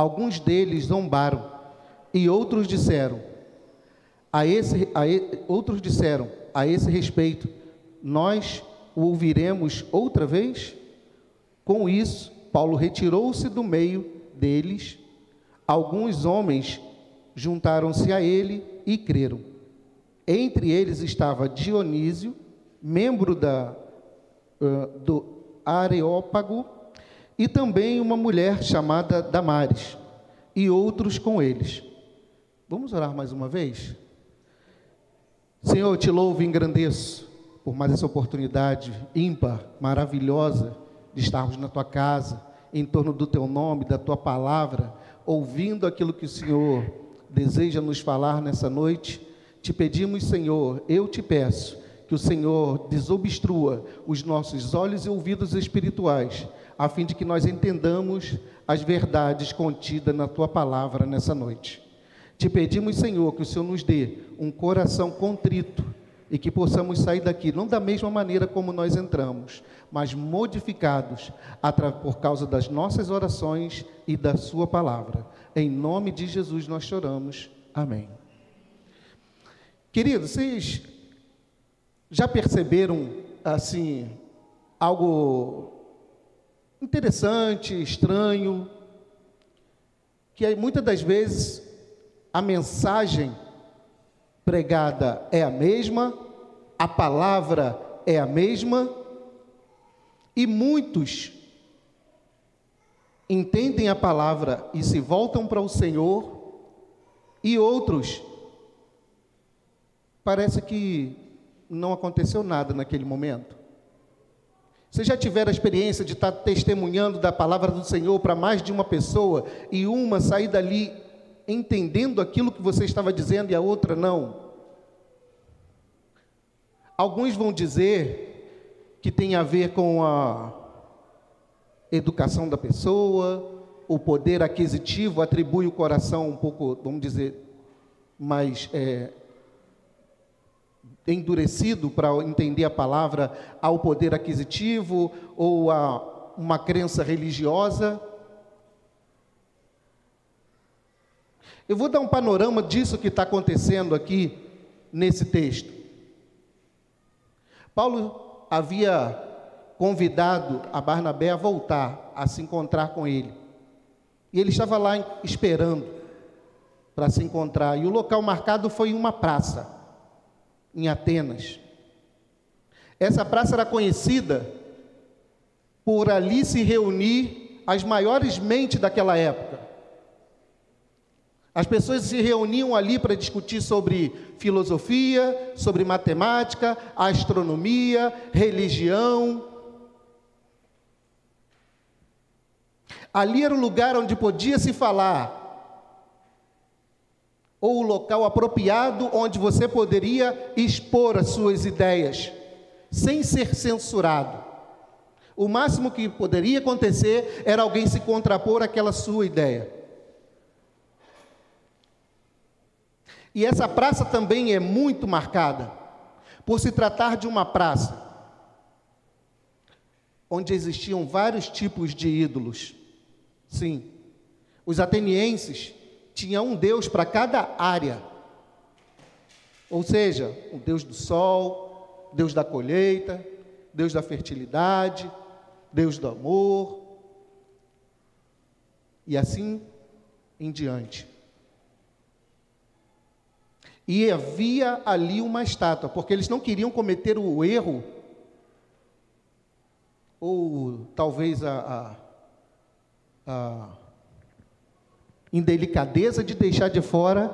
alguns deles zombaram, e outros disseram, a esse, a, outros disseram a esse respeito, nós o ouviremos outra vez? Com isso, Paulo retirou-se do meio deles. Alguns homens juntaram-se a ele e creram. Entre eles estava Dionísio, membro da, uh, do Areópago, e também uma mulher chamada Damares, e outros com eles. Vamos orar mais uma vez? Senhor, eu te louvo e engrandeço por mais essa oportunidade ímpar, maravilhosa, de estarmos na tua casa, em torno do teu nome, da tua palavra, ouvindo aquilo que o Senhor deseja nos falar nessa noite. Te pedimos, Senhor, eu te peço que o Senhor desobstrua os nossos olhos e ouvidos espirituais, a fim de que nós entendamos as verdades contidas na tua palavra nessa noite. Te pedimos, Senhor, que o Senhor nos dê um coração contrito e que possamos sair daqui não da mesma maneira como nós entramos, mas modificados por causa das nossas orações e da Sua palavra. Em nome de Jesus nós choramos. Amém. Queridos, vocês já perceberam assim algo interessante, estranho, que muitas das vezes a mensagem pregada é a mesma, a palavra é a mesma, e muitos entendem a palavra e se voltam para o Senhor, e outros parece que não aconteceu nada naquele momento. Você já tiveram a experiência de estar testemunhando da palavra do Senhor para mais de uma pessoa e uma sair dali entendendo aquilo que você estava dizendo e a outra não. Alguns vão dizer que tem a ver com a educação da pessoa, o poder aquisitivo atribui o coração um pouco, vamos dizer, mais é, endurecido para entender a palavra ao poder aquisitivo ou a uma crença religiosa. Eu vou dar um panorama disso que está acontecendo aqui nesse texto. Paulo havia convidado a Barnabé a voltar, a se encontrar com ele. E ele estava lá esperando para se encontrar. E o local marcado foi uma praça, em Atenas. Essa praça era conhecida por ali se reunir as maiores mentes daquela época. As pessoas se reuniam ali para discutir sobre filosofia, sobre matemática, astronomia, religião. Ali era o lugar onde podia se falar, ou o local apropriado onde você poderia expor as suas ideias, sem ser censurado. O máximo que poderia acontecer era alguém se contrapor àquela sua ideia. E essa praça também é muito marcada, por se tratar de uma praça onde existiam vários tipos de ídolos. Sim, os atenienses tinham um deus para cada área. Ou seja, o deus do sol, deus da colheita, deus da fertilidade, deus do amor, e assim em diante. E havia ali uma estátua, porque eles não queriam cometer o erro, ou talvez a, a, a indelicadeza de deixar de fora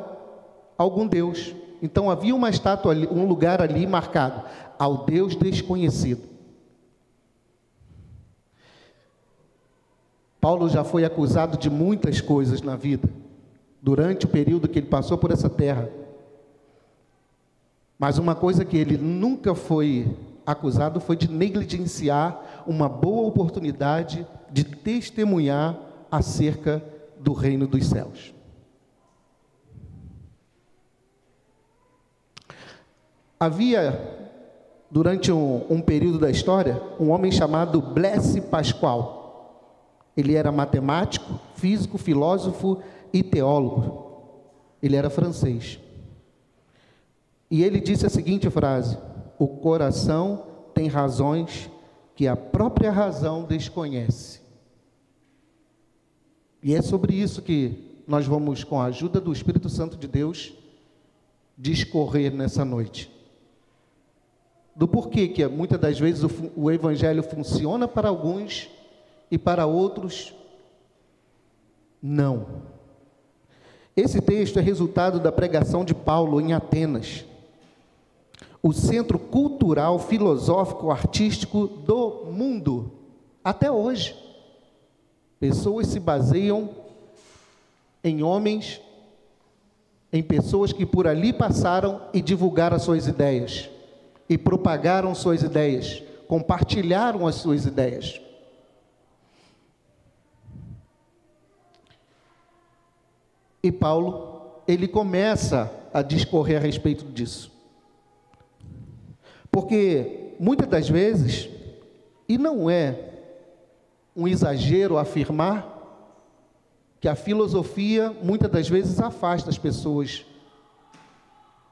algum Deus. Então havia uma estátua ali, um lugar ali marcado ao Deus desconhecido. Paulo já foi acusado de muitas coisas na vida, durante o período que ele passou por essa terra. Mas uma coisa que ele nunca foi acusado foi de negligenciar uma boa oportunidade de testemunhar acerca do reino dos céus. Havia, durante um, um período da história, um homem chamado Blaise Pascoal. Ele era matemático, físico, filósofo e teólogo. Ele era francês. E ele disse a seguinte frase: O coração tem razões que a própria razão desconhece. E é sobre isso que nós vamos, com a ajuda do Espírito Santo de Deus, discorrer nessa noite. Do porquê que muitas das vezes o, o Evangelho funciona para alguns e para outros não. Esse texto é resultado da pregação de Paulo em Atenas, o centro cultural, filosófico, artístico do mundo, até hoje. Pessoas se baseiam em homens, em pessoas que por ali passaram e divulgaram as suas ideias, e propagaram suas ideias, compartilharam as suas ideias. E Paulo, ele começa a discorrer a respeito disso. Porque muitas das vezes, e não é um exagero afirmar, que a filosofia muitas das vezes afasta as pessoas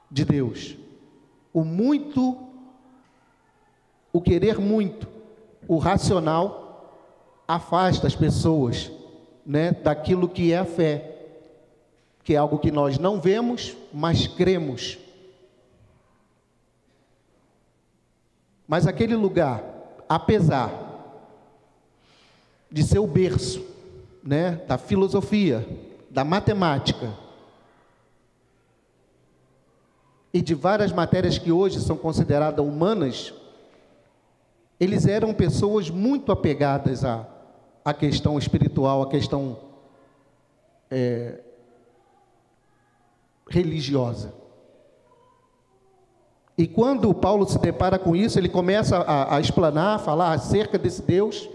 de Deus. O muito, o querer muito, o racional afasta as pessoas, né, daquilo que é a fé que é algo que nós não vemos, mas cremos. Mas aquele lugar, apesar de ser o berço, né, da filosofia, da matemática e de várias matérias que hoje são consideradas humanas, eles eram pessoas muito apegadas à, à questão espiritual, à questão é, religiosa. E quando Paulo se depara com isso, ele começa a, a explanar, a falar acerca desse Deus.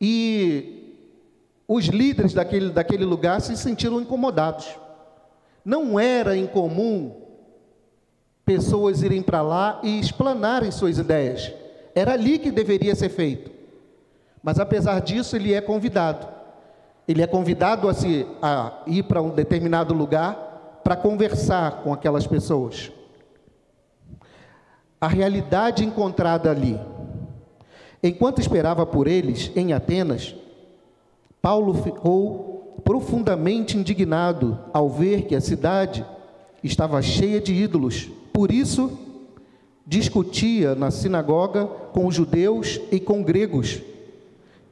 E os líderes daquele, daquele lugar se sentiram incomodados. Não era incomum pessoas irem para lá e explanarem suas ideias. Era ali que deveria ser feito. Mas apesar disso, ele é convidado. Ele é convidado a, se, a ir para um determinado lugar para conversar com aquelas pessoas. A realidade encontrada ali. Enquanto esperava por eles em Atenas, Paulo ficou profundamente indignado ao ver que a cidade estava cheia de ídolos. Por isso, discutia na sinagoga com judeus e com gregos,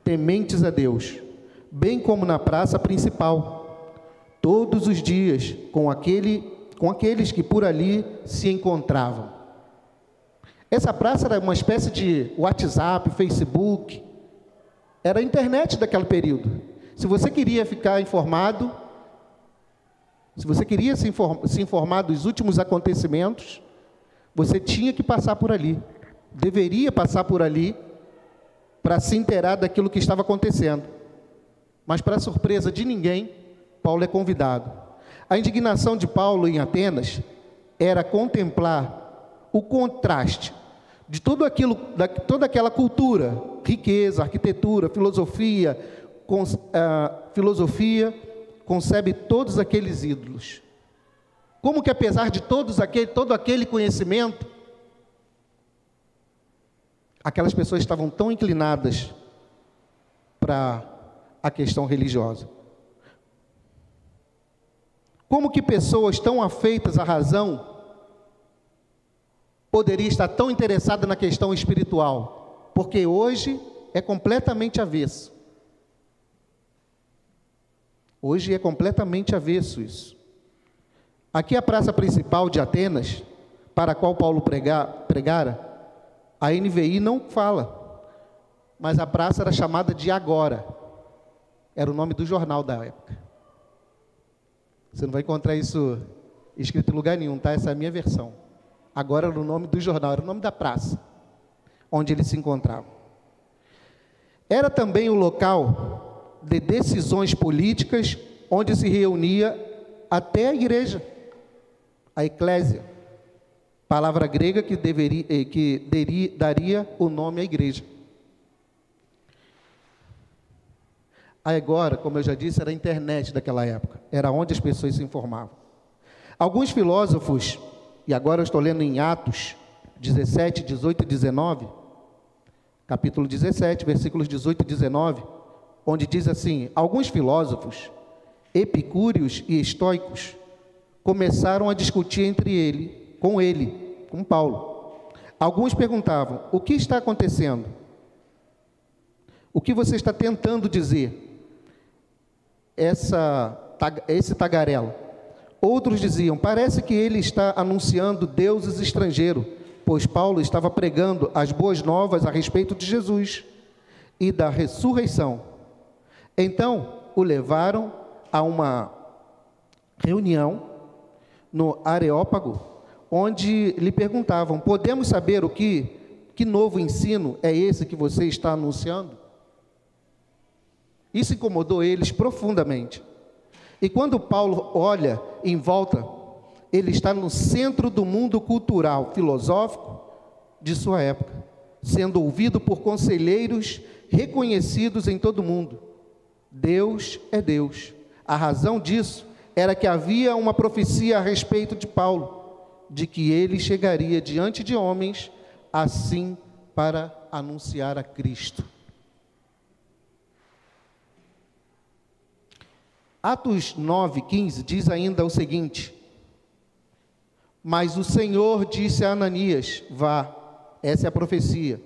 tementes a Deus bem como na praça principal, todos os dias com aquele com aqueles que por ali se encontravam. Essa praça era uma espécie de WhatsApp, Facebook, era a internet daquele período. Se você queria ficar informado, se você queria se, inform se informar dos últimos acontecimentos, você tinha que passar por ali, deveria passar por ali para se inteirar daquilo que estava acontecendo. Mas, para surpresa de ninguém, Paulo é convidado. A indignação de Paulo em Atenas era contemplar o contraste de tudo aquilo, da, toda aquela cultura, riqueza, arquitetura, filosofia, com, uh, filosofia concebe todos aqueles ídolos. Como que apesar de todos aquele, todo aquele conhecimento, aquelas pessoas estavam tão inclinadas para a questão religiosa. Como que pessoas tão afeitas à razão poderia estar tão interessada na questão espiritual? Porque hoje é completamente avesso. Hoje é completamente avesso isso. Aqui a praça principal de Atenas, para a qual Paulo pregar, pregara, a NVI não fala, mas a praça era chamada de Agora. Era o nome do jornal da época. Você não vai encontrar isso escrito em lugar nenhum, tá? Essa é a minha versão. Agora era o nome do jornal, era o nome da praça onde ele se encontrava. Era também o local de decisões políticas onde se reunia até a igreja, a eclésia, palavra grega que, deveria, eh, que daria o nome à igreja. Agora, como eu já disse, era a internet daquela época, era onde as pessoas se informavam. Alguns filósofos, e agora eu estou lendo em Atos 17, 18 e 19, capítulo 17, versículos 18 e 19, onde diz assim: Alguns filósofos, epicúreos e estoicos, começaram a discutir entre ele, com ele, com Paulo. Alguns perguntavam: O que está acontecendo? O que você está tentando dizer? Essa, esse tagarelo. Outros diziam: Parece que ele está anunciando deuses estrangeiros, pois Paulo estava pregando as boas novas a respeito de Jesus e da ressurreição. Então o levaram a uma reunião no Areópago, onde lhe perguntavam: Podemos saber o que, que novo ensino é esse que você está anunciando? Isso incomodou eles profundamente. E quando Paulo olha em volta, ele está no centro do mundo cultural, filosófico de sua época, sendo ouvido por conselheiros reconhecidos em todo o mundo. Deus é Deus. A razão disso era que havia uma profecia a respeito de Paulo, de que ele chegaria diante de homens assim para anunciar a Cristo. Atos 9, 15 diz ainda o seguinte: Mas o Senhor disse a Ananias: Vá, essa é a profecia.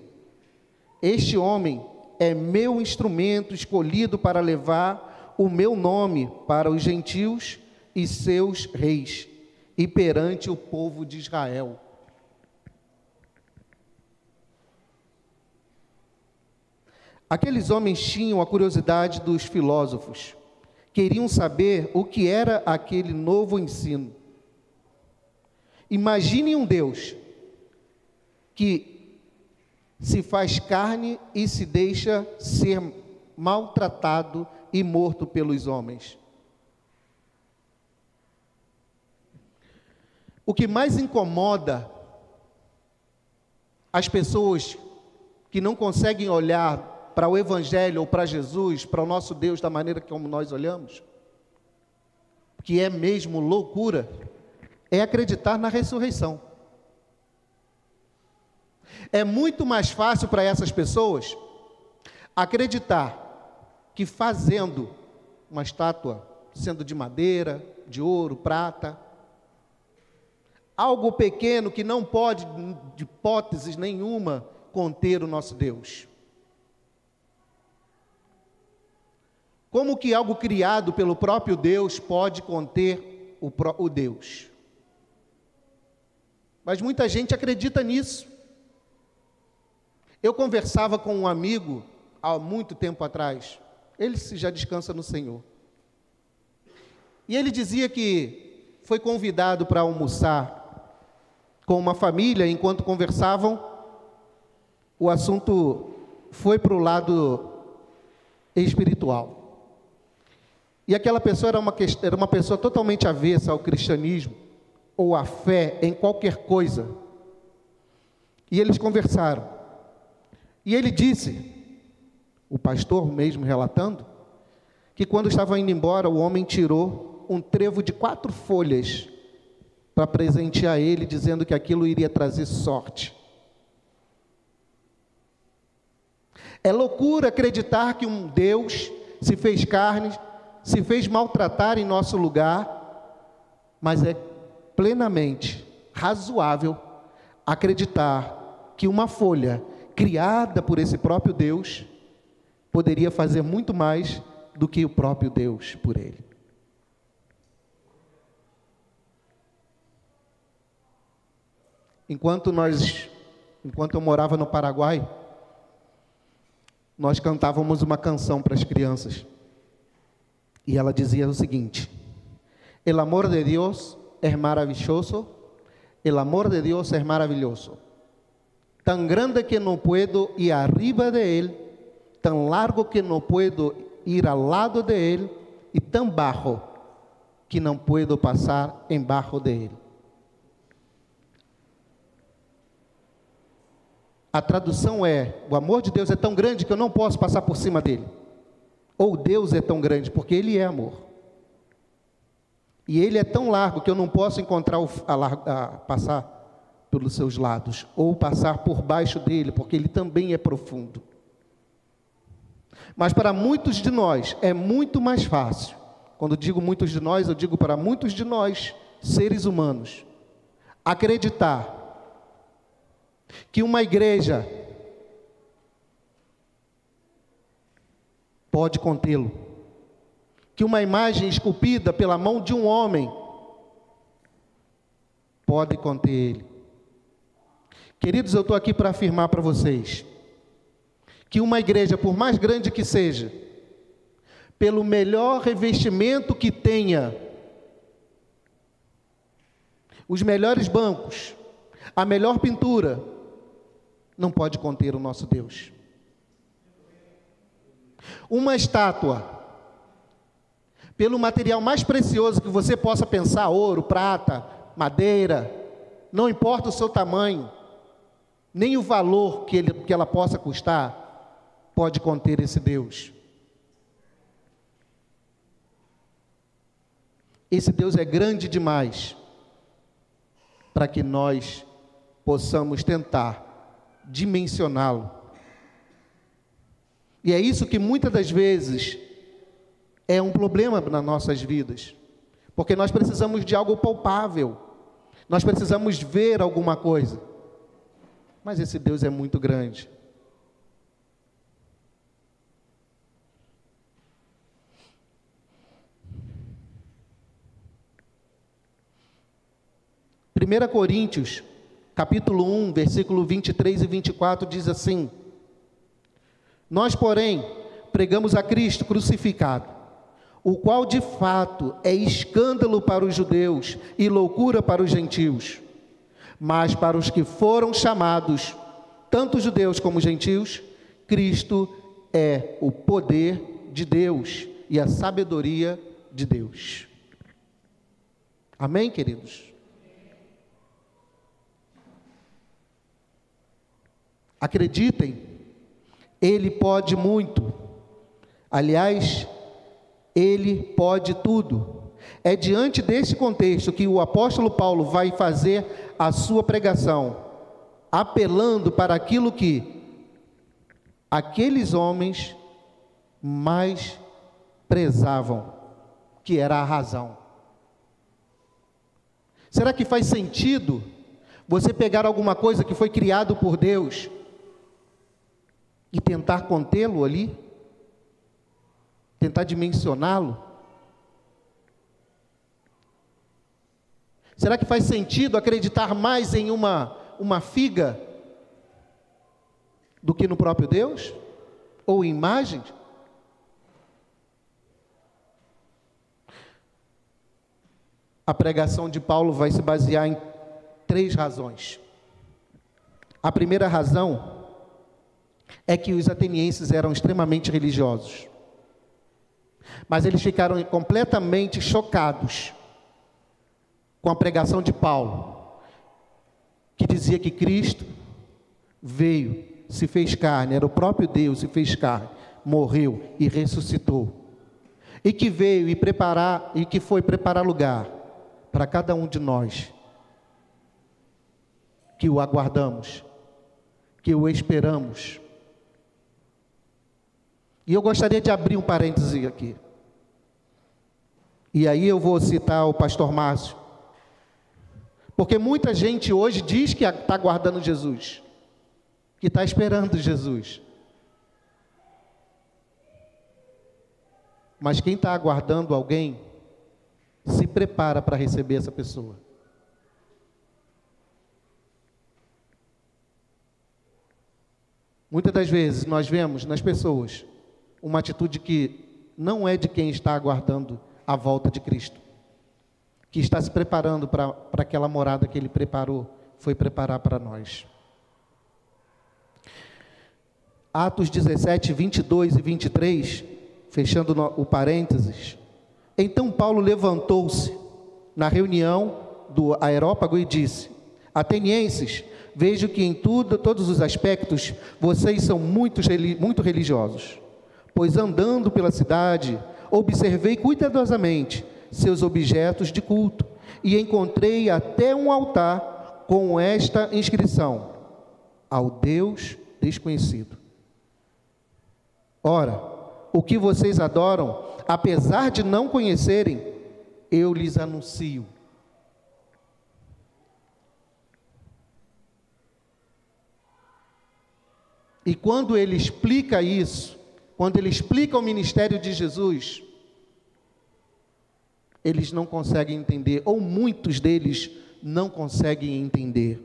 Este homem é meu instrumento escolhido para levar o meu nome para os gentios e seus reis, e perante o povo de Israel. Aqueles homens tinham a curiosidade dos filósofos, queriam saber o que era aquele novo ensino. Imagine um Deus que se faz carne e se deixa ser maltratado e morto pelos homens. O que mais incomoda as pessoas que não conseguem olhar para o Evangelho ou para Jesus, para o nosso Deus da maneira como nós olhamos, que é mesmo loucura, é acreditar na ressurreição. É muito mais fácil para essas pessoas acreditar que fazendo uma estátua, sendo de madeira, de ouro, prata, algo pequeno que não pode, de hipóteses nenhuma, conter o nosso Deus. Como que algo criado pelo próprio Deus pode conter o, o Deus? Mas muita gente acredita nisso. Eu conversava com um amigo há muito tempo atrás, ele já descansa no Senhor. E ele dizia que foi convidado para almoçar com uma família, enquanto conversavam, o assunto foi para o lado espiritual. E aquela pessoa era uma, era uma pessoa totalmente avessa ao cristianismo, ou à fé em qualquer coisa. E eles conversaram. E ele disse o pastor mesmo relatando, que quando estava indo embora, o homem tirou um trevo de quatro folhas para presentear ele, dizendo que aquilo iria trazer sorte. É loucura acreditar que um Deus se fez carne, se fez maltratar em nosso lugar, mas é plenamente razoável acreditar que uma folha criada por esse próprio Deus poderia fazer muito mais do que o próprio Deus por ele. Enquanto nós, enquanto eu morava no Paraguai, nós cantávamos uma canção para as crianças. E ela dizia o seguinte: El amor de Deus é maravilhoso, el amor de Deus é maravilhoso. Tan grande que não puedo ir arriba de ele tan largo que não puedo ir ao lado de ele e tão baixo que não puedo passar embaixo de ele. A tradução é: o amor de Deus é tão grande que eu não posso passar por cima dele. Ou Deus é tão grande, porque Ele é amor. E Ele é tão largo que eu não posso encontrar o, a, a, passar pelos seus lados, ou passar por baixo dele, porque Ele também é profundo. Mas para muitos de nós é muito mais fácil. Quando digo muitos de nós, eu digo para muitos de nós, seres humanos, acreditar que uma igreja pode contê-lo, que uma imagem esculpida pela mão de um homem pode conter ele. Queridos, eu estou aqui para afirmar para vocês que uma igreja, por mais grande que seja, pelo melhor revestimento que tenha, os melhores bancos, a melhor pintura, não pode conter o nosso Deus. Uma estátua, pelo material mais precioso que você possa pensar ouro, prata, madeira, não importa o seu tamanho, nem o valor que, ele, que ela possa custar, pode conter esse Deus. Esse Deus é grande demais para que nós possamos tentar dimensioná-lo. E é isso que muitas das vezes é um problema nas nossas vidas, porque nós precisamos de algo palpável, nós precisamos ver alguma coisa, mas esse Deus é muito grande. 1 Coríntios, capítulo 1, versículo 23 e 24 diz assim: Nós, porém, pregamos a Cristo crucificado, o qual de fato é escândalo para os judeus e loucura para os gentios. Mas para os que foram chamados, tanto judeus como gentios, Cristo é o poder de Deus e a sabedoria de Deus. Amém, queridos? Acreditem, Ele pode muito. Aliás, Ele pode tudo. É diante desse contexto que o apóstolo Paulo vai fazer a sua pregação, apelando para aquilo que aqueles homens mais prezavam, que era a razão. Será que faz sentido você pegar alguma coisa que foi criado por Deus e tentar contê-lo ali, tentar dimensioná-lo? Será que faz sentido acreditar mais em uma, uma figa do que no próprio Deus? Ou em imagens? A pregação de Paulo vai se basear em três razões. A primeira razão é que os atenienses eram extremamente religiosos. Mas eles ficaram completamente chocados com a pregação de Paulo, que dizia que Cristo veio, se fez carne, era o próprio Deus, se fez carne, morreu e ressuscitou. E que veio e preparar e que foi preparar lugar para cada um de nós que o aguardamos, que o esperamos e eu gostaria de abrir um parêntese aqui. E aí eu vou citar o pastor Márcio. Porque muita gente hoje diz que está guardando Jesus, que está esperando Jesus. Mas quem está aguardando alguém, se prepara para receber essa pessoa. Muitas das vezes nós vemos nas pessoas uma atitude que não é de quem está aguardando a volta de Cristo, que está se preparando para aquela morada que Ele preparou, foi preparar para nós. Atos 17, 22 e 23, fechando o parênteses. Então Paulo levantou-se na reunião do Aerópago e disse: Atenienses, vejo que em tudo, todos os aspectos, vocês são muito, muito religiosos. Pois andando pela cidade, observei cuidadosamente seus objetos de culto e encontrei até um altar com esta inscrição: Ao Deus desconhecido. Ora, o que vocês adoram, apesar de não conhecerem, eu lhes anuncio. E quando ele explica isso, quando ele explica o ministério de Jesus, eles não conseguem entender, ou muitos deles não conseguem entender.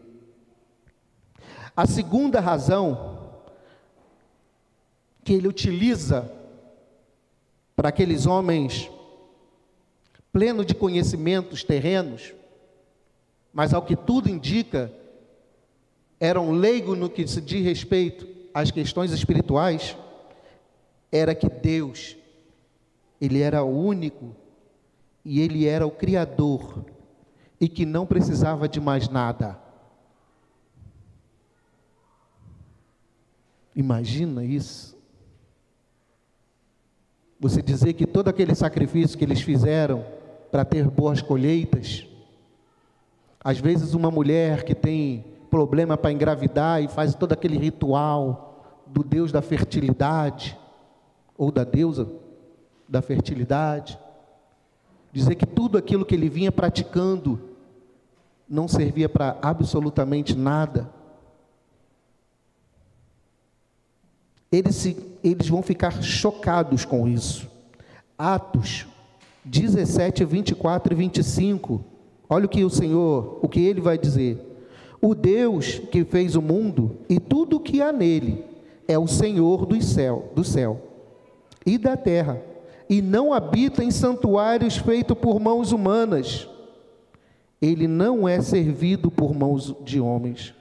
A segunda razão que ele utiliza para aqueles homens plenos de conhecimentos terrenos, mas ao que tudo indica, eram leigos no que se diz respeito às questões espirituais, era que Deus, Ele era único e Ele era o Criador e que não precisava de mais nada. Imagina isso. Você dizer que todo aquele sacrifício que eles fizeram para ter boas colheitas, às vezes uma mulher que tem problema para engravidar e faz todo aquele ritual do Deus da fertilidade, ou da deusa da fertilidade, dizer que tudo aquilo que ele vinha praticando não servia para absolutamente nada. Eles, se, eles vão ficar chocados com isso. Atos 17, 24 e 25. Olha o que o Senhor, o que ele vai dizer. O Deus que fez o mundo e tudo o que há nele é o Senhor do céu, do céu e da terra, e não habita em santuários feitos por mãos humanas. Ele não é servido por mãos de homens,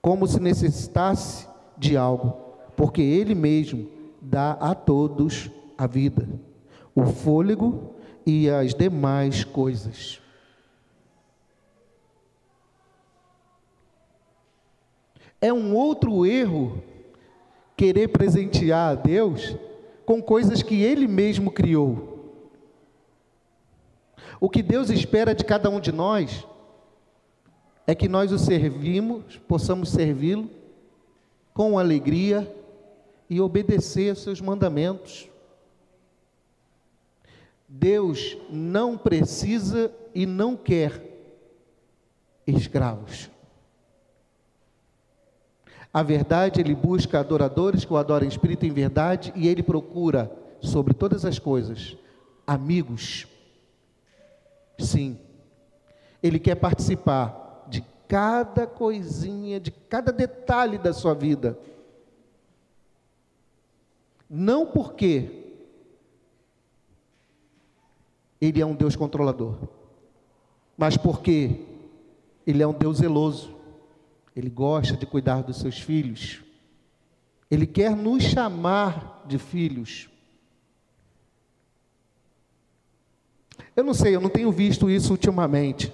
como se necessitasse de algo, porque ele mesmo dá a todos a vida, o fôlego e as demais coisas. É um outro erro querer presentear a Deus com coisas que Ele mesmo criou. O que Deus espera de cada um de nós é que nós o servimos, possamos servi-lo com alegria e obedecer aos seus mandamentos. Deus não precisa e não quer escravos. A verdade, ele busca adoradores que o adorem em espírito em verdade, e ele procura, sobre todas as coisas, amigos. Sim, ele quer participar de cada coisinha, de cada detalhe da sua vida. Não porque ele é um Deus controlador, mas porque ele é um Deus zeloso. Ele gosta de cuidar dos seus filhos. Ele quer nos chamar de filhos. Eu não sei, eu não tenho visto isso ultimamente.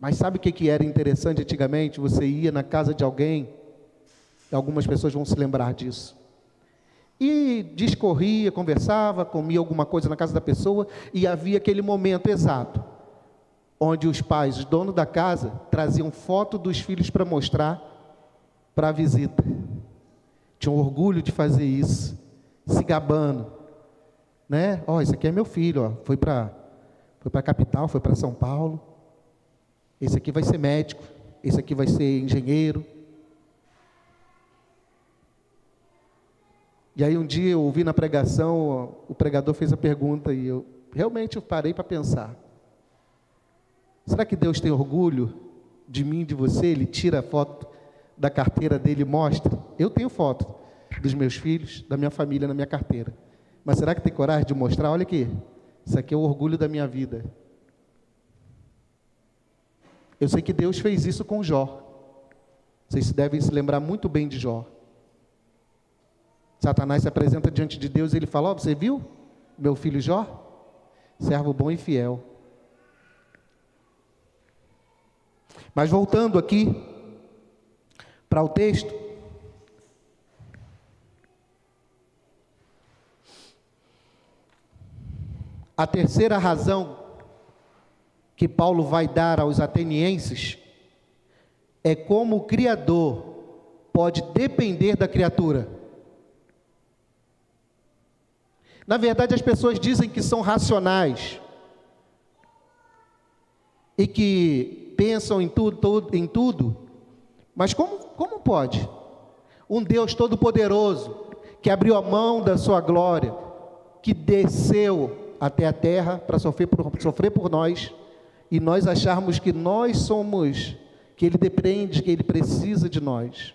Mas sabe o que, era interessante antigamente? Você ia na casa de alguém, algumas pessoas vão se lembrar disso. E discorria, conversava, comia alguma coisa na casa da pessoa, e havia aquele momento exato onde os pais, os donos da casa, traziam foto dos filhos para mostrar para a visita. Tinham orgulho de fazer isso, se gabando. Né? Ó, oh, esse aqui é meu filho, ó. foi para foi a capital, foi para São Paulo. Esse aqui vai ser médico, esse aqui vai ser engenheiro. E aí um dia eu ouvi na pregação, o pregador fez a pergunta e eu realmente eu parei para pensar. Será que Deus tem orgulho de mim, de você? Ele tira a foto da carteira dele e mostra. Eu tenho foto dos meus filhos, da minha família na minha carteira. Mas será que tem coragem de mostrar? Olha aqui, isso aqui é o orgulho da minha vida. Eu sei que Deus fez isso com Jó. Vocês devem se lembrar muito bem de Jó. Satanás se apresenta diante de Deus e ele fala: oh, você viu meu filho Jó? Servo bom e fiel. Mas voltando aqui para o texto. A terceira razão que Paulo vai dar aos atenienses é como o Criador pode depender da criatura. Na verdade, as pessoas dizem que são racionais e que pensam em tudo, em tudo, mas como, como pode? Um Deus todo-poderoso, que abriu a mão da sua glória, que desceu até a terra para sofrer por, sofrer por nós, e nós acharmos que nós somos, que Ele depende, que Ele precisa de nós.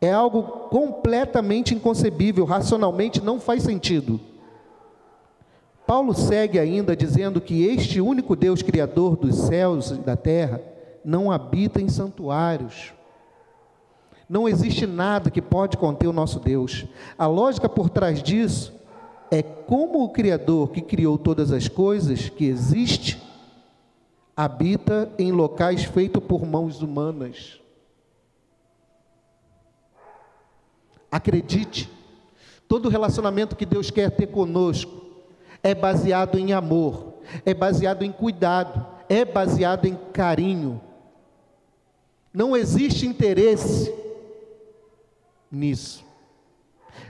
É algo completamente inconcebível, racionalmente não faz sentido. Paulo segue ainda dizendo que este único Deus criador dos céus e da terra não habita em santuários. Não existe nada que pode conter o nosso Deus. A lógica por trás disso é como o Criador que criou todas as coisas que existe habita em locais feitos por mãos humanas. Acredite, todo relacionamento que Deus quer ter conosco é baseado em amor, é baseado em cuidado, é baseado em carinho. Não existe interesse nisso.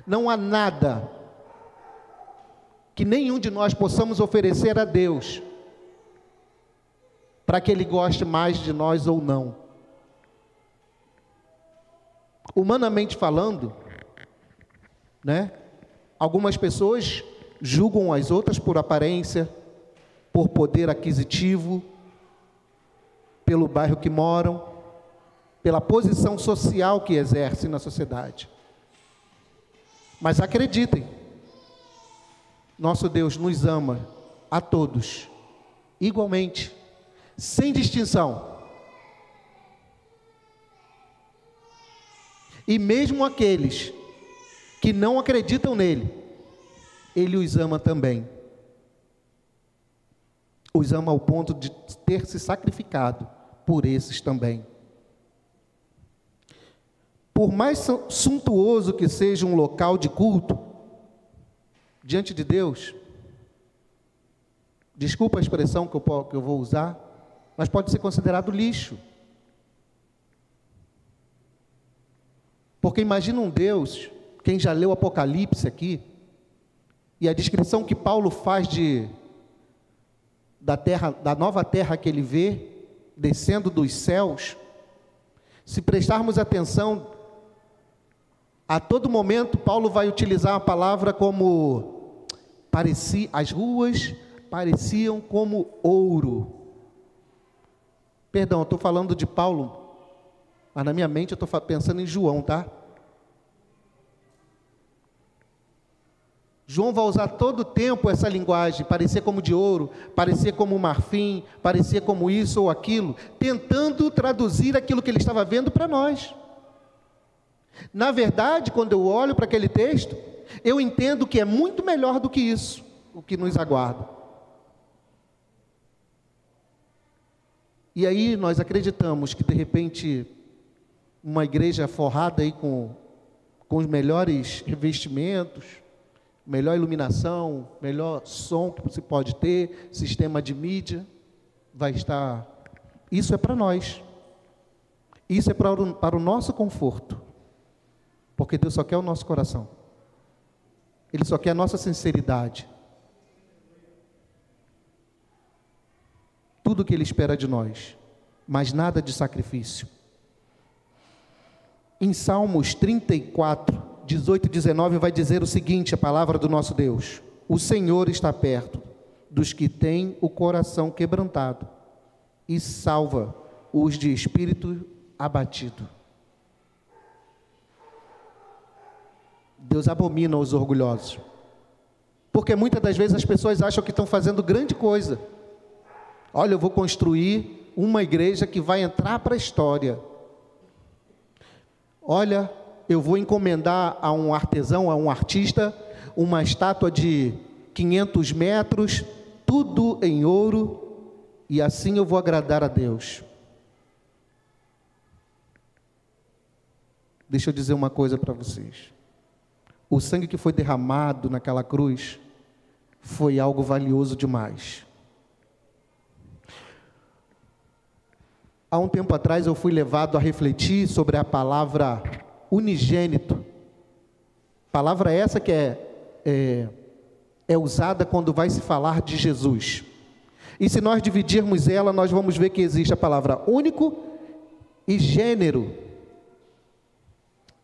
Não há nada que nenhum de nós possamos oferecer a Deus para que Ele goste mais de nós ou não. Humanamente falando, né? Algumas pessoas julgam as outras por aparência, por poder aquisitivo, pelo bairro que moram, pela posição social que exercem na sociedade. Mas acreditem, nosso Deus nos ama a todos, igualmente, sem distinção. E mesmo aqueles que não acreditam nele, ele os ama também. Os ama ao ponto de ter se sacrificado por esses também. Por mais suntuoso que seja um local de culto, diante de Deus, desculpa a expressão que eu, vou usar, mas pode ser considerado lixo. Porque imagina um Deus quem já leu Apocalipse aqui, e a descrição que Paulo faz de da terra, da nova terra que ele vê descendo dos céus, se prestarmos atenção, a todo momento Paulo vai utilizar a palavra como parecia, as ruas pareciam como ouro. Perdão, estou falando de Paulo, mas na minha mente eu estou pensando em João, tá? João vai usar todo o tempo essa linguagem, parecer como de ouro, parecer como marfim, parecer como isso ou aquilo, tentando traduzir aquilo que ele estava vendo para nós. Na verdade, quando eu olho para aquele texto, eu entendo que é muito melhor do que isso, o que nos aguarda. E aí nós acreditamos que de repente uma igreja forrada aí com, com os melhores revestimentos, melhor iluminação, melhor som que você pode ter, sistema de mídia, vai estar. Isso é para nós. Isso é para o, para o nosso conforto. Porque Deus só quer o nosso coração. Ele só quer a nossa sinceridade. Tudo que Ele espera de nós, mas nada de sacrifício. Em Salmos 34, 18 e 19 vai dizer o seguinte: a palavra do nosso Deus: O Senhor está perto dos que têm o coração quebrantado e salva os de espírito abatido. Deus abomina os orgulhosos. Porque muitas das vezes as pessoas acham que estão fazendo grande coisa. Olha, eu vou construir uma igreja que vai entrar para a história. Olha, eu vou encomendar a um artesão, a um artista, uma estátua de 500 metros, tudo em ouro, e assim eu vou agradar a Deus. Deixa eu dizer uma coisa para vocês. o sangue que foi derramado naquela cruz foi algo valioso demais. Há um tempo atrás eu fui levado a refletir sobre a palavra unigênito. Palavra essa que é, é, é usada quando vai se falar de Jesus. E se nós dividirmos ela, nós vamos ver que existe a palavra único e gênero.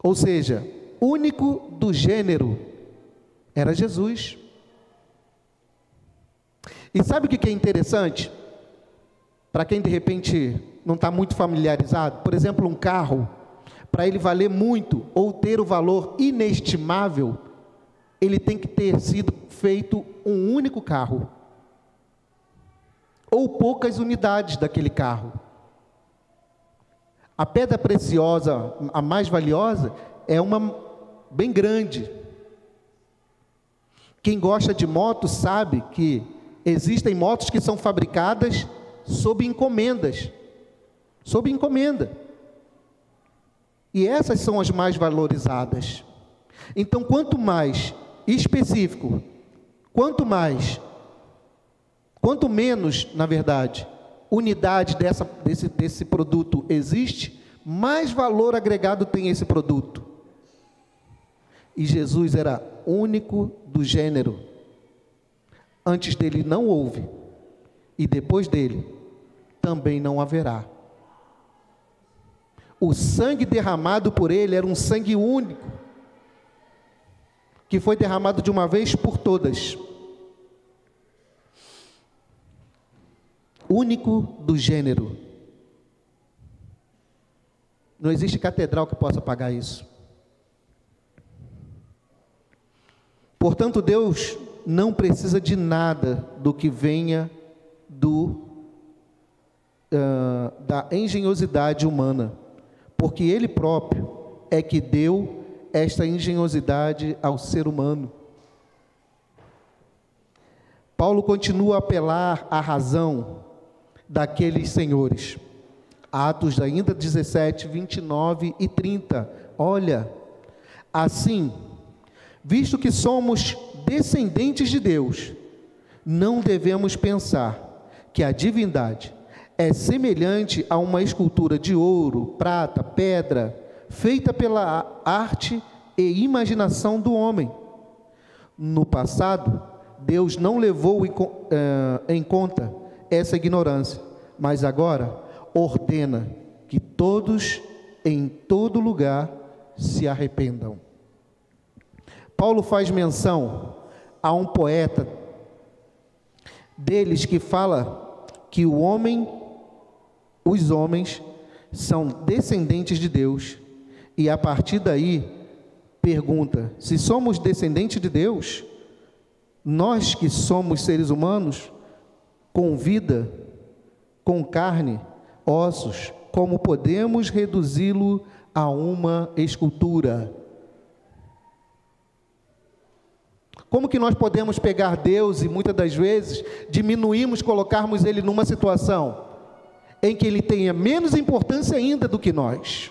Ou seja, único do gênero era Jesus. E sabe o que é interessante? Para quem de repente não está muito familiarizado, por exemplo, um carro, para ele valer muito ou ter o valor inestimável, ele tem que ter sido feito um único carro, ou poucas unidades daquele carro. A pedra preciosa, a mais valiosa, é uma bem grande. Quem gosta de moto sabe que existem motos que são fabricadas sob encomendas sob encomenda. E essas são as mais valorizadas. Então, quanto mais específico, quanto mais, quanto menos, na verdade, unidade dessa, desse, desse produto existe, mais valor agregado tem esse produto. E Jesus era único do gênero. Antes dele não houve, e depois dele também não haverá. O sangue derramado por ele era um sangue único, que foi derramado de uma vez por todas. Único do gênero. Não existe catedral que possa pagar isso. Portanto, Deus não precisa de nada do que venha do uh, da engenhosidade humana porque Ele próprio é que deu esta engenhosidade ao ser humano. Paulo continua a apelar à razão daqueles senhores. Atos ainda 17, 29 e 30. Olha, assim, visto que somos descendentes de Deus, não devemos pensar que a divindade é semelhante a uma escultura de ouro, prata, pedra, feita pela arte e imaginação do homem. No passado, Deus não levou eh, em conta essa ignorância, mas agora ordena que todos em todo lugar se arrependam. Paulo faz menção a um poeta deles que fala que o homem os homens são descendentes de Deus, e a partir daí pergunta: se somos descendentes de Deus, nós que somos seres humanos, com vida, com carne, ossos, como podemos reduzi-lo a uma escultura? Como que nós podemos pegar Deus e muitas das vezes diminuirmos, colocarmos Ele numa situação em que ele tenha menos importância ainda do que nós.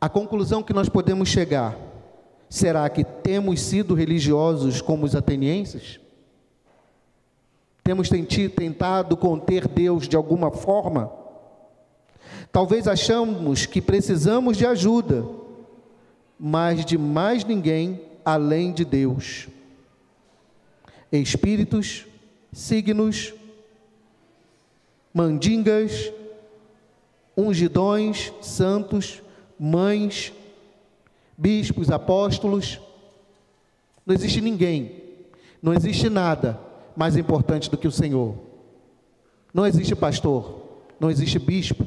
A conclusão que nós podemos chegar será que temos sido religiosos como os atenienses? Temos tentado conter Deus de alguma forma? Talvez achamos que precisamos de ajuda mas de mais ninguém além de Deus. Espíritos, signos, mandingas, ungidões, santos, mães, bispos, apóstolos. Não existe ninguém, não existe nada mais importante do que o Senhor. Não existe pastor, não existe bispo,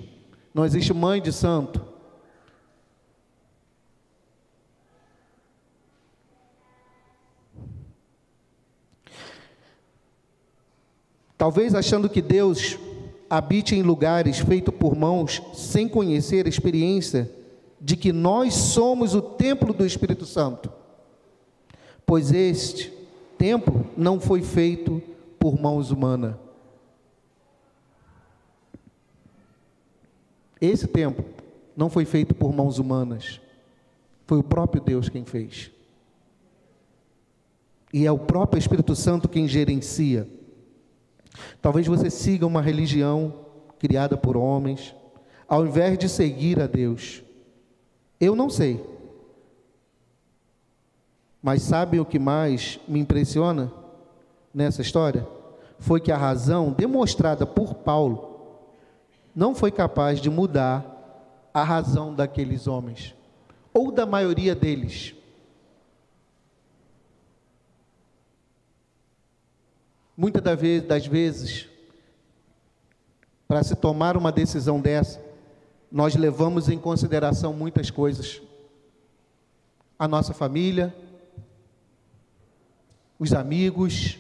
não existe mãe de santo, Talvez achando que Deus habite em lugares feitos por mãos, sem conhecer a experiência de que nós somos o templo do Espírito Santo. Pois este templo não foi feito por mãos humanas. Esse templo não foi feito por mãos humanas, foi o próprio Deus quem fez. E é o próprio Espírito Santo quem gerencia. Talvez você siga uma religião criada por homens, ao invés de seguir a Deus. Eu não sei. Mas sabe o que mais me impressiona nessa história? Foi que a razão demonstrada por Paulo não foi capaz de mudar a razão daqueles homens, ou da maioria deles. Muitas das vezes, para se tomar uma decisão dessa, nós levamos em consideração muitas coisas. A nossa família, os amigos,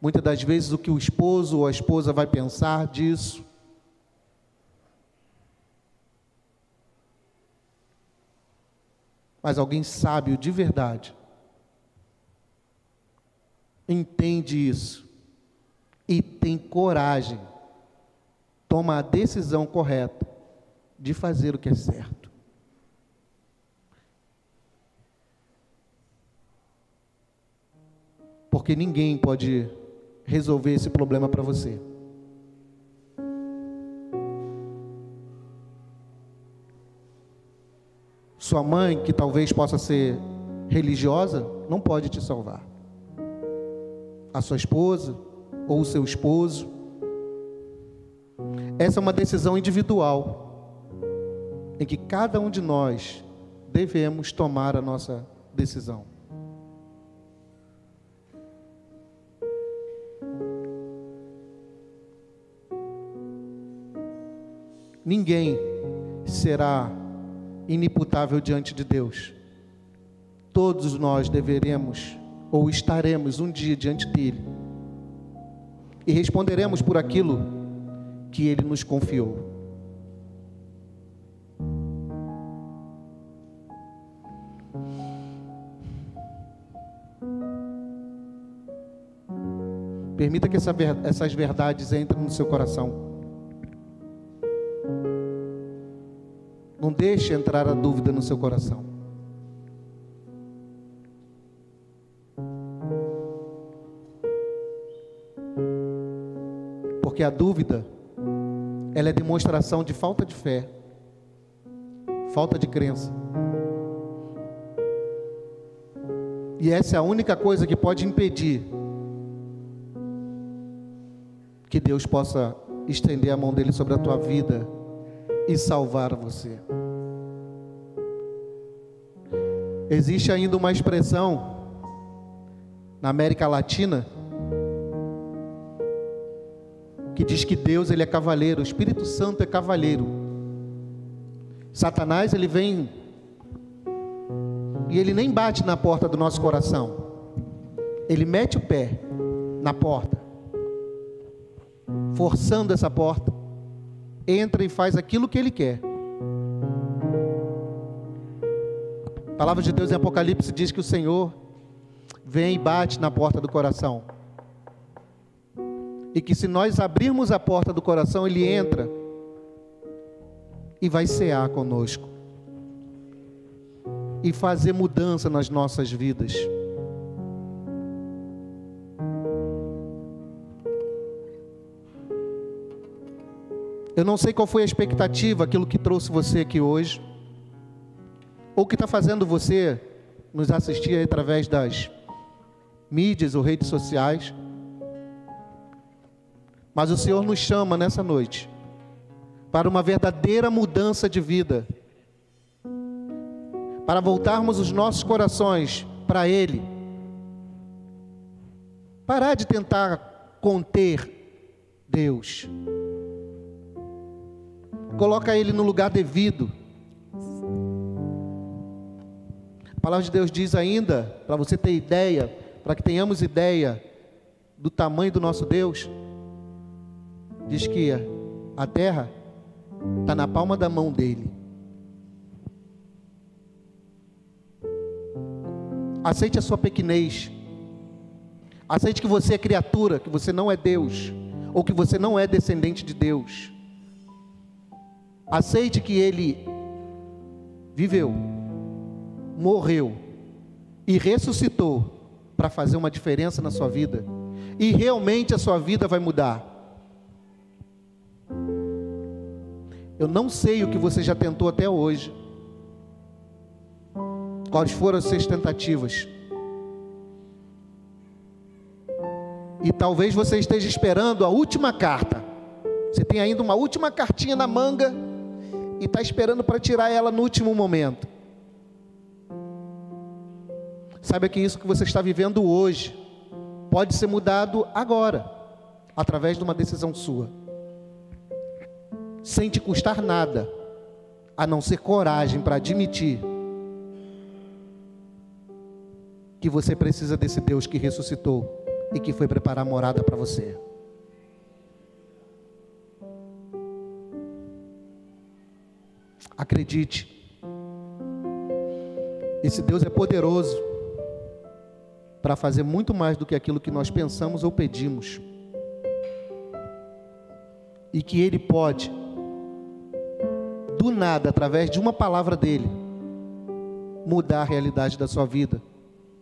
muitas das vezes o que o esposo ou a esposa vai pensar disso. Mas alguém sábio de verdade entende isso e tem coragem, toma a decisão correta de fazer o que é certo. Porque ninguém pode resolver esse problema para você. Sua mãe, que talvez possa ser religiosa, não pode te salvar a sua esposa ou o seu esposo. Essa é uma decisão individual, em que cada um de nós devemos tomar a nossa decisão. Ninguém será inimputável diante de Deus. Todos nós deveremos ou estaremos um dia diante dele e responderemos por aquilo que ele nos confiou. Permita que essa, essas verdades entrem no seu coração. Não deixe entrar a dúvida no seu coração. Porque a dúvida, ela é demonstração de falta de fé, falta de crença. E essa é a única coisa que pode impedir que Deus possa estender a mão dele sobre a tua vida e salvar você. Existe ainda uma expressão na América Latina que diz que Deus ele é cavaleiro, o Espírito Santo é cavaleiro. Satanás ele vem e ele nem bate na porta do nosso coração. Ele mete o pé na porta, forçando essa porta, entra e faz aquilo que ele quer. A palavra de Deus em Apocalipse diz que o Senhor vem e bate na porta do coração e que se nós abrirmos a porta do coração, Ele entra e vai cear conosco e fazer mudança nas nossas vidas. Eu não sei qual foi a expectativa, aquilo que trouxe você aqui hoje, ou que está fazendo você nos assistir através das mídias ou redes sociais. Mas o Senhor nos chama nessa noite para uma verdadeira mudança de vida, para voltarmos os nossos corações para Ele, parar de tentar conter Deus, coloca Ele no lugar devido. A palavra de Deus diz ainda, para você ter ideia, para que tenhamos ideia do tamanho do nosso Deus, diz que a terra está na palma da mão dele. Aceite a sua pequenez. Aceite que você é criatura, que você não é Deus, ou que você não é descendente de Deus. Aceite que ele viveu, morreu e ressuscitou para fazer uma diferença na sua vida. E realmente a sua vida vai mudar. Eu não sei o que você já tentou até hoje. Quais foram as suas tentativas? E talvez você esteja esperando a última carta. Você tem ainda uma última cartinha na manga e está esperando para tirar ela no último momento. Saiba que isso que você está vivendo hoje pode ser mudado agora, através de uma decisão sua, sem te custar nada, a não ser coragem para admitir que você precisa desse Deus que ressuscitou e que foi preparar morada para você. Acredite, esse Deus é poderoso para fazer muito mais do que aquilo que nós pensamos ou pedimos. E que Ele pode, do nada, através de uma palavra dEle, mudar a realidade da sua vida,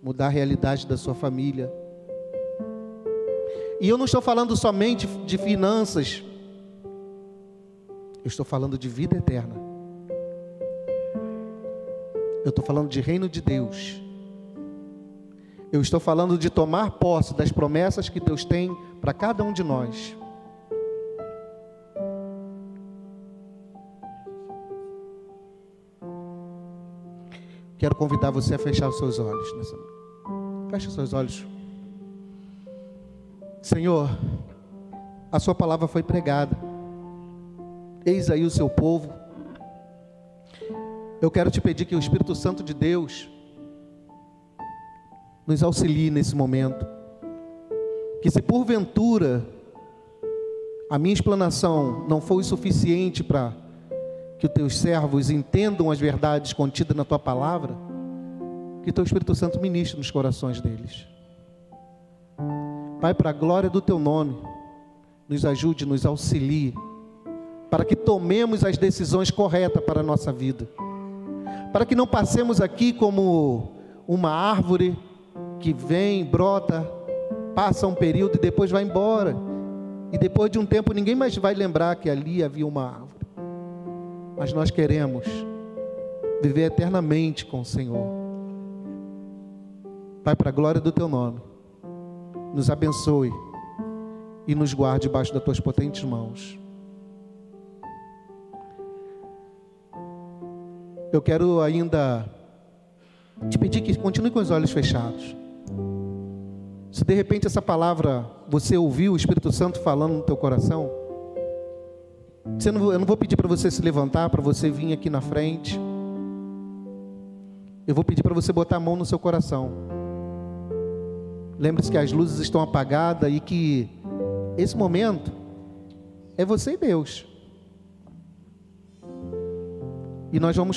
mudar a realidade da sua família. E eu não estou falando somente de finanças, eu estou falando de vida eterna. Eu estou falando de reino de Deus. Eu estou falando de tomar posse das promessas que Deus tem para cada um de nós. Quero convidar você a fechar os seus olhos. Nessa... Feche os seus olhos. Senhor, a Sua palavra foi pregada. Eis aí o seu povo eu quero te pedir que o Espírito Santo de Deus nos auxilie nesse momento. Que se porventura a minha explanação não foi suficiente para que os teus servos entendam as verdades contidas na tua palavra, que teu Espírito Santo ministre nos corações deles. Pai, para a glória do teu nome, nos ajude, nos auxilie, para que tomemos as decisões corretas para a nossa vida para que não passemos aqui como uma árvore que vem, brota, passa um período e depois vai embora. E depois de um tempo ninguém mais vai lembrar que ali havia uma. Mas nós queremos viver eternamente com o Senhor. Pai, para a glória do teu nome, nos abençoe e nos guarde debaixo das tuas potentes mãos. eu quero ainda te pedir que continue com os olhos fechados. Se de repente essa palavra você ouviu o Espírito Santo falando no teu coração, não, eu não vou pedir para você se levantar, para você vir aqui na frente. Eu vou pedir para você botar a mão no seu coração. Lembre-se que as luzes estão apagadas e que esse momento é você e Deus. E nós vamos fazer